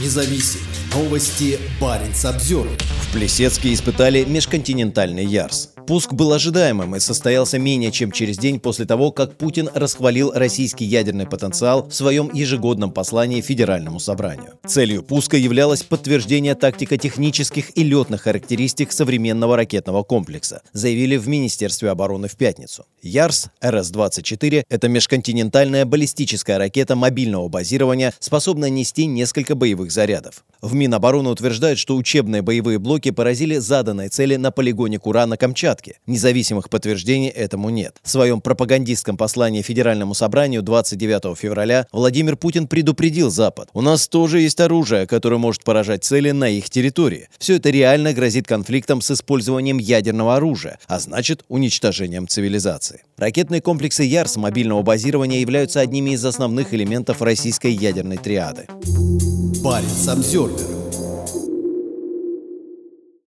Независимые новости. Барин обзор. В Плесецке испытали межконтинентальный Ярс. Пуск был ожидаемым и состоялся менее чем через день после того, как Путин расхвалил российский ядерный потенциал в своем ежегодном послании Федеральному собранию. Целью пуска являлось подтверждение тактико-технических и летных характеристик современного ракетного комплекса, заявили в Министерстве обороны в пятницу. Ярс РС-24 – это межконтинентальная баллистическая ракета мобильного базирования, способная нести несколько боевых зарядов. В Минобороны утверждают, что учебные боевые блоки поразили заданные цели на полигоне Кура на Камчатке. Независимых подтверждений этому нет. В своем пропагандистском послании Федеральному собранию 29 февраля Владимир Путин предупредил Запад. У нас тоже есть оружие, которое может поражать цели на их территории. Все это реально грозит конфликтом с использованием ядерного оружия, а значит уничтожением цивилизации. Ракетные комплексы Ярс мобильного базирования являются одними из основных элементов российской ядерной триады. Парень Самсервер